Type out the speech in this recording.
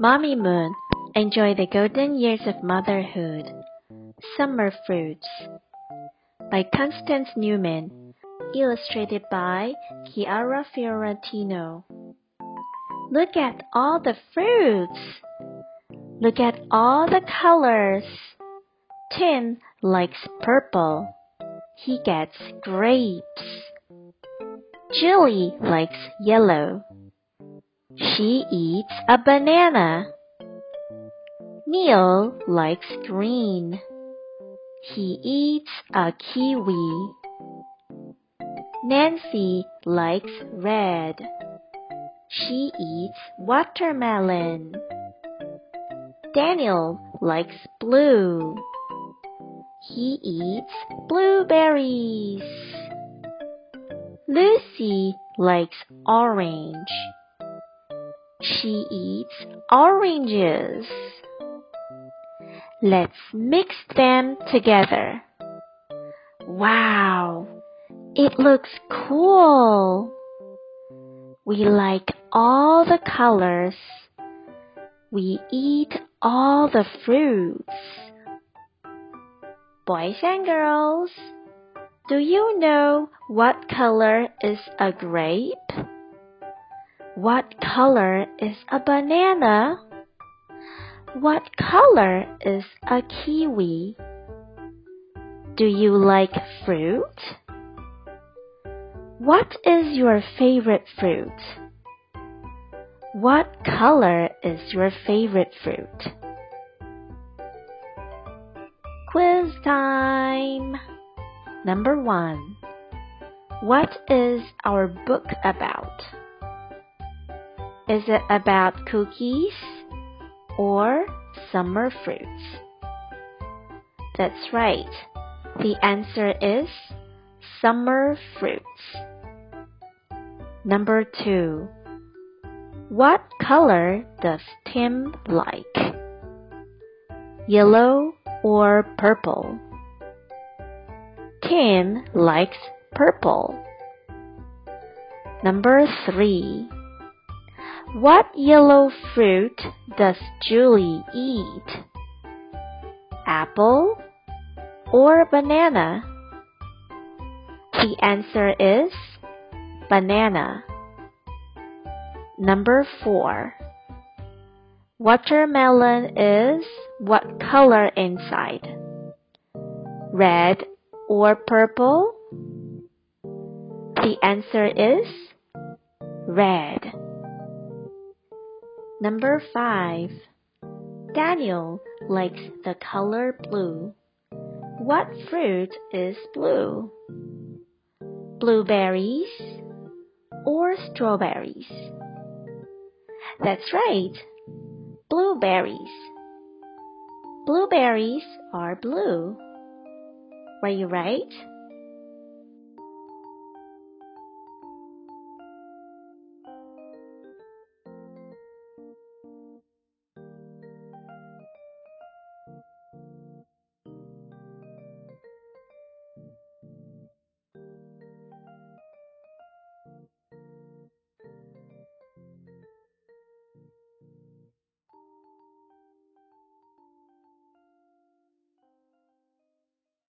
Mamimoon, enjoy the golden years of motherhood. Summer Fruits by Constance Newman, illustrated by Chiara Fiorentino. Look at all the fruits. Look at all the colors. Tim likes purple. He gets grapes. Julie likes yellow. She eats a banana. Neil likes green. He eats a kiwi. Nancy likes red. She eats watermelon. Daniel likes blue. He eats blueberries. Lucy likes orange. She eats oranges. Let's mix them together. Wow, it looks cool. We like all the colors. We eat all the fruits. Boys and girls, do you know what color is a grape? What color is a banana? What color is a kiwi? Do you like fruit? What is your favorite fruit? What color is your favorite fruit? Quiz time! Number one. What is our book about? Is it about cookies or summer fruits? That's right. The answer is summer fruits. Number two. What color does Tim like? Yellow or purple? Tim likes purple. Number three. What yellow fruit does Julie eat? Apple or banana? The answer is banana. Number 4. Watermelon is what color inside? Red or purple? The answer is red. Number 5. Daniel likes the color blue. What fruit is blue? Blueberries or strawberries? That's right. Blueberries. Blueberries are blue. Were you right?